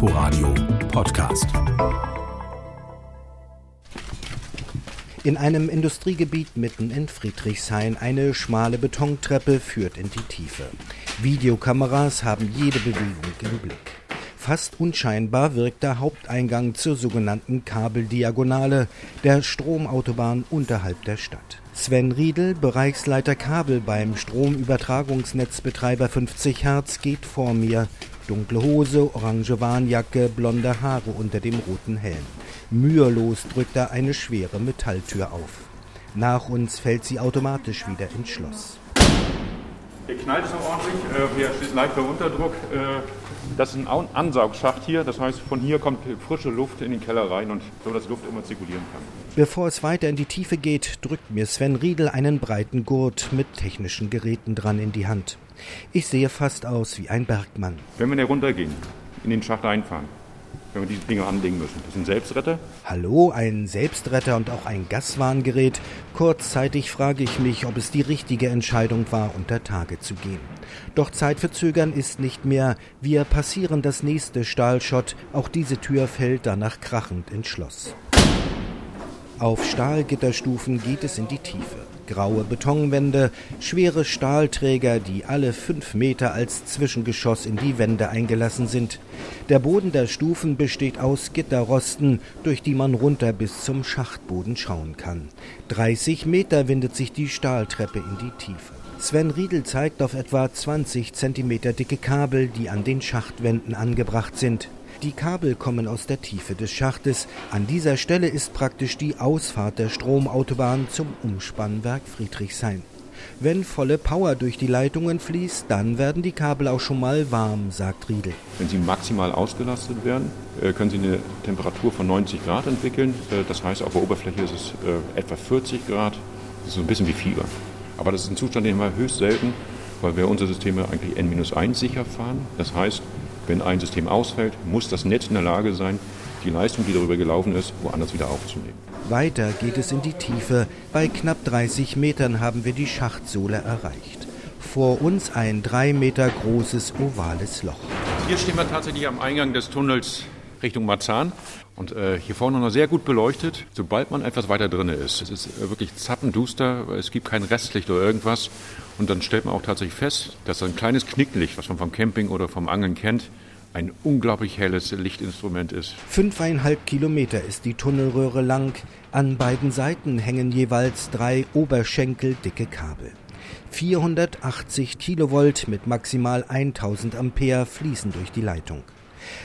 Inforadio Podcast. In einem Industriegebiet mitten in Friedrichshain eine schmale Betontreppe führt in die Tiefe. Videokameras haben jede Bewegung im Blick. Fast unscheinbar wirkt der Haupteingang zur sogenannten Kabeldiagonale der Stromautobahn unterhalb der Stadt. Sven Riedel, Bereichsleiter Kabel beim Stromübertragungsnetzbetreiber 50 Hertz, geht vor mir. Dunkle Hose, orange Warnjacke, blonde Haare unter dem roten Helm. Mühelos drückt er eine schwere Metalltür auf. Nach uns fällt sie automatisch wieder ins Schloss. Hier knallt es noch ordentlich, äh, hier steht leichter Unterdruck. Äh, das ist ein Ansaugschacht hier, das heißt, von hier kommt frische Luft in den Keller rein und so, dass Luft immer zirkulieren kann. Bevor es weiter in die Tiefe geht, drückt mir Sven Riedel einen breiten Gurt mit technischen Geräten dran in die Hand. Ich sehe fast aus wie ein Bergmann. Wenn wir hier runtergehen, in den Schacht einfahren, wenn wir diese Dinge anlegen müssen. Das sind Selbstretter. Hallo, ein Selbstretter und auch ein Gaswarngerät. Kurzzeitig frage ich mich, ob es die richtige Entscheidung war, unter Tage zu gehen. Doch Zeit für Zögern ist nicht mehr. Wir passieren das nächste Stahlschott. Auch diese Tür fällt danach krachend ins Schloss. Auf Stahlgitterstufen geht es in die Tiefe graue Betonwände, schwere Stahlträger, die alle fünf Meter als Zwischengeschoss in die Wände eingelassen sind. Der Boden der Stufen besteht aus Gitterrosten, durch die man runter bis zum Schachtboden schauen kann. 30 Meter windet sich die Stahltreppe in die Tiefe. Sven Riedel zeigt auf etwa 20 Zentimeter dicke Kabel, die an den Schachtwänden angebracht sind. Die Kabel kommen aus der Tiefe des Schachtes. An dieser Stelle ist praktisch die Ausfahrt der Stromautobahn zum Umspannwerk Friedrichshain. Wenn volle Power durch die Leitungen fließt, dann werden die Kabel auch schon mal warm, sagt Riedel. Wenn sie maximal ausgelastet werden, äh, können sie eine Temperatur von 90 Grad entwickeln. Äh, das heißt, auf der Oberfläche ist es äh, etwa 40 Grad. Das ist so ein bisschen wie Fieber. Aber das ist ein Zustand, den wir höchst selten, weil wir unsere Systeme eigentlich N-1 sicher fahren. Das heißt, wenn ein System ausfällt, muss das Netz in der Lage sein, die Leistung, die darüber gelaufen ist, woanders wieder aufzunehmen. Weiter geht es in die Tiefe. Bei knapp 30 Metern haben wir die Schachtsohle erreicht. Vor uns ein drei Meter großes ovales Loch. Hier stehen wir tatsächlich am Eingang des Tunnels Richtung Marzahn. Und äh, hier vorne noch sehr gut beleuchtet, sobald man etwas weiter drin ist. Es ist äh, wirklich zappenduster, es gibt kein Restlicht oder irgendwas. Und dann stellt man auch tatsächlich fest, dass ein kleines Knicklicht, was man vom Camping oder vom Angeln kennt, ein unglaublich helles Lichtinstrument ist. Fünfeinhalb Kilometer ist die Tunnelröhre lang. An beiden Seiten hängen jeweils drei oberschenkeldicke Kabel. 480 Kilovolt mit maximal 1000 Ampere fließen durch die Leitung.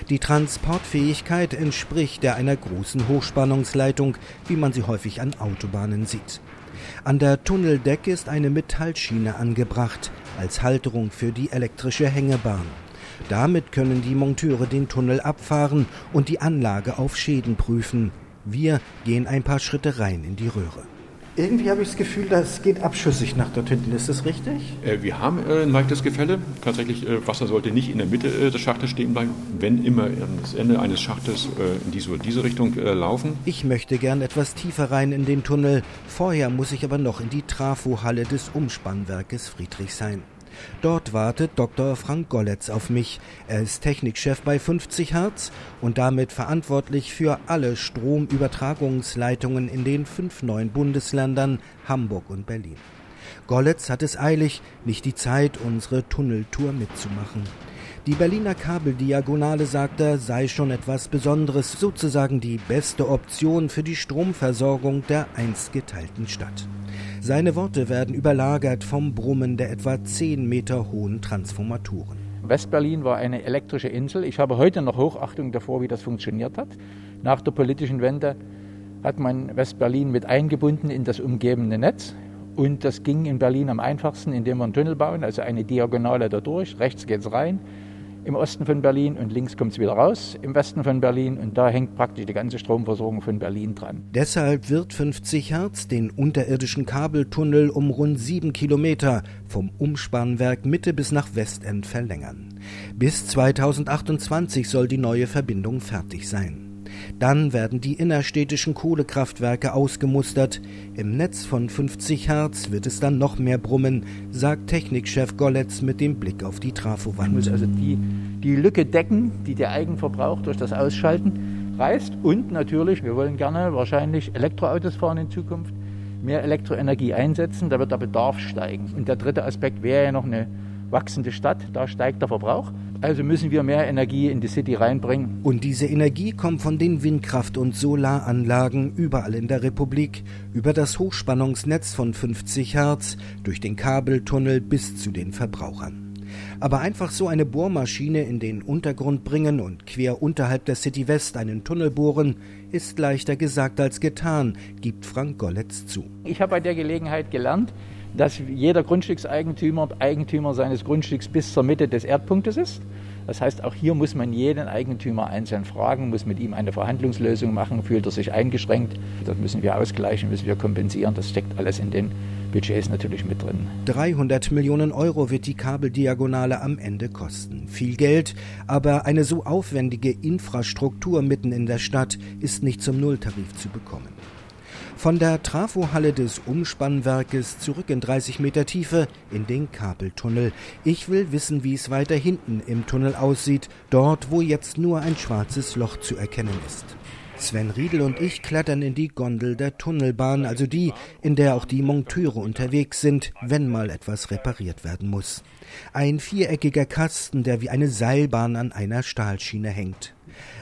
Die Transportfähigkeit entspricht der einer großen Hochspannungsleitung, wie man sie häufig an Autobahnen sieht. An der Tunneldecke ist eine Metallschiene angebracht als Halterung für die elektrische Hängebahn. Damit können die Monteure den Tunnel abfahren und die Anlage auf Schäden prüfen. Wir gehen ein paar Schritte rein in die Röhre. Irgendwie habe ich das Gefühl, das geht abschüssig nach dort hinten. Ist das richtig? Äh, wir haben äh, ein leichtes Gefälle. Tatsächlich, äh, Wasser sollte nicht in der Mitte äh, des Schachtes stehen bleiben, wenn immer das Ende eines Schachtes äh, in diese, diese Richtung äh, laufen. Ich möchte gern etwas tiefer rein in den Tunnel. Vorher muss ich aber noch in die Trafohalle des Umspannwerkes Friedrichshain. Dort wartet Dr. Frank Golletz auf mich. Er ist Technikchef bei 50 Hertz und damit verantwortlich für alle Stromübertragungsleitungen in den fünf neuen Bundesländern Hamburg und Berlin. Golletz hat es eilig, nicht die Zeit, unsere Tunneltour mitzumachen. Die Berliner Kabeldiagonale, sagt er, sei schon etwas Besonderes, sozusagen die beste Option für die Stromversorgung der einst geteilten Stadt. Seine Worte werden überlagert vom Brummen der etwa 10 Meter hohen Transformatoren. Westberlin war eine elektrische Insel. Ich habe heute noch Hochachtung davor, wie das funktioniert hat. Nach der politischen Wende hat man Westberlin mit eingebunden in das umgebende Netz. Und das ging in Berlin am einfachsten, indem wir einen Tunnel bauen, also eine Diagonale dadurch. Rechts geht es rein, im Osten von Berlin und links kommt es wieder raus im Westen von Berlin und da hängt praktisch die ganze Stromversorgung von Berlin dran. Deshalb wird 50 Hertz den unterirdischen Kabeltunnel um rund sieben Kilometer vom Umspannwerk Mitte bis nach Westend verlängern. Bis 2028 soll die neue Verbindung fertig sein. Dann werden die innerstädtischen Kohlekraftwerke ausgemustert. Im Netz von 50 Hertz wird es dann noch mehr brummen, sagt Technikchef Golletz mit dem Blick auf die Trafowand. Ich muss also die, die Lücke decken, die der Eigenverbrauch durch das Ausschalten reißt. Und natürlich, wir wollen gerne wahrscheinlich Elektroautos fahren in Zukunft, mehr Elektroenergie einsetzen, da wird der Bedarf steigen. Und der dritte Aspekt wäre ja noch eine wachsende Stadt, da steigt der Verbrauch. Also müssen wir mehr Energie in die City reinbringen. Und diese Energie kommt von den Windkraft- und Solaranlagen überall in der Republik, über das Hochspannungsnetz von 50 Hertz, durch den Kabeltunnel bis zu den Verbrauchern. Aber einfach so eine Bohrmaschine in den Untergrund bringen und quer unterhalb der City West einen Tunnel bohren, ist leichter gesagt als getan, gibt Frank Golletz zu. Ich habe bei der Gelegenheit gelernt, dass jeder Grundstückseigentümer Eigentümer seines Grundstücks bis zur Mitte des Erdpunktes ist. Das heißt, auch hier muss man jeden Eigentümer einzeln fragen, muss mit ihm eine Verhandlungslösung machen, fühlt er sich eingeschränkt. Das müssen wir ausgleichen, müssen wir kompensieren. Das steckt alles in den Budgets natürlich mit drin. 300 Millionen Euro wird die Kabeldiagonale am Ende kosten. Viel Geld, aber eine so aufwendige Infrastruktur mitten in der Stadt ist nicht zum Nulltarif zu bekommen. Von der Trafohalle des Umspannwerkes zurück in 30 Meter Tiefe in den Kabeltunnel. Ich will wissen, wie es weiter hinten im Tunnel aussieht, dort, wo jetzt nur ein schwarzes Loch zu erkennen ist. Sven Riedel und ich klettern in die Gondel der Tunnelbahn, also die, in der auch die Monteure unterwegs sind, wenn mal etwas repariert werden muss. Ein viereckiger Kasten, der wie eine Seilbahn an einer Stahlschiene hängt.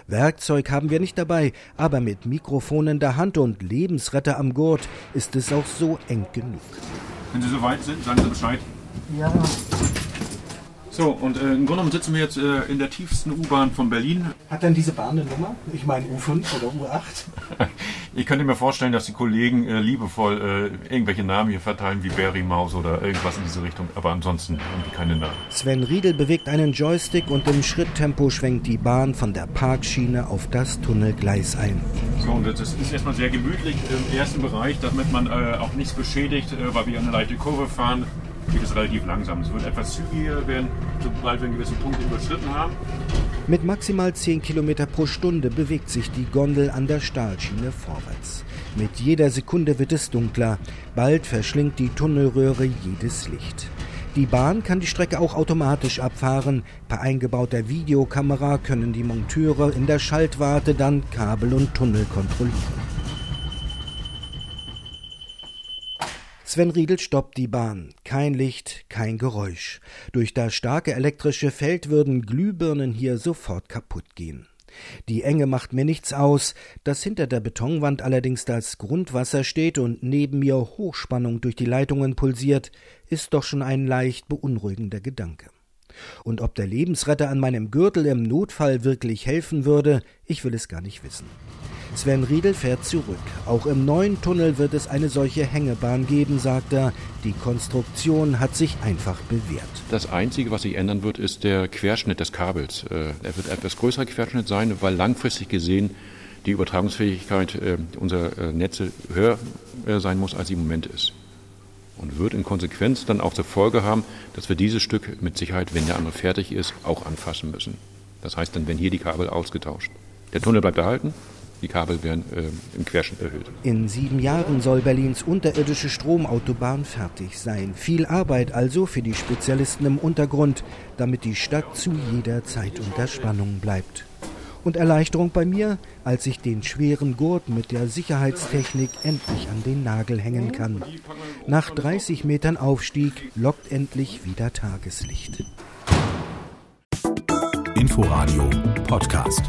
Werkzeug haben wir nicht dabei, aber mit Mikrofon in der Hand und Lebensretter am Gurt ist es auch so eng genug. Wenn Sie soweit sind, sagen Sie Bescheid. Ja. So, und äh, im Grunde genommen sitzen wir jetzt äh, in der tiefsten U-Bahn von Berlin. Hat denn diese Bahn eine Nummer? Ich meine U5 oder U8? ich könnte mir vorstellen, dass die Kollegen äh, liebevoll äh, irgendwelche Namen hier verteilen, wie Barry Maus oder irgendwas in diese Richtung. Aber ansonsten haben die keine Namen. Sven Riedel bewegt einen Joystick und im Schritttempo schwenkt die Bahn von der Parkschiene auf das Tunnelgleis ein. So, und das ist erstmal sehr gemütlich im ersten Bereich, damit man äh, auch nichts beschädigt, äh, weil wir eine leichte Kurve fahren geht es relativ langsam. Es wird etwas zügiger werden, sobald wir einen gewissen Punkt überschritten haben. Mit maximal 10 km pro Stunde bewegt sich die Gondel an der Stahlschiene vorwärts. Mit jeder Sekunde wird es dunkler. Bald verschlingt die Tunnelröhre jedes Licht. Die Bahn kann die Strecke auch automatisch abfahren. Per eingebauter Videokamera können die Monteure in der Schaltwarte dann Kabel und Tunnel kontrollieren. Sven Riedel stoppt die Bahn. Kein Licht, kein Geräusch. Durch das starke elektrische Feld würden Glühbirnen hier sofort kaputt gehen. Die Enge macht mir nichts aus, dass hinter der Betonwand allerdings das Grundwasser steht und neben mir Hochspannung durch die Leitungen pulsiert, ist doch schon ein leicht beunruhigender Gedanke. Und ob der Lebensretter an meinem Gürtel im Notfall wirklich helfen würde, ich will es gar nicht wissen. Sven Riedel fährt zurück. Auch im neuen Tunnel wird es eine solche Hängebahn geben, sagt er. Die Konstruktion hat sich einfach bewährt. Das Einzige, was sich ändern wird, ist der Querschnitt des Kabels. Äh, er wird etwas größerer Querschnitt sein, weil langfristig gesehen die Übertragungsfähigkeit äh, unserer äh, Netze höher sein muss, als sie im Moment ist. Und wird in Konsequenz dann auch zur Folge haben, dass wir dieses Stück mit Sicherheit, wenn der andere fertig ist, auch anfassen müssen. Das heißt, dann werden hier die Kabel ausgetauscht. Der Tunnel bleibt erhalten, die Kabel werden äh, im Querschnitt erhöht. In sieben Jahren soll Berlins unterirdische Stromautobahn fertig sein. Viel Arbeit also für die Spezialisten im Untergrund, damit die Stadt zu jeder Zeit unter Spannung bleibt. Und Erleichterung bei mir, als ich den schweren Gurt mit der Sicherheitstechnik endlich an den Nagel hängen kann. Nach 30 Metern Aufstieg lockt endlich wieder Tageslicht. Inforadio Podcast.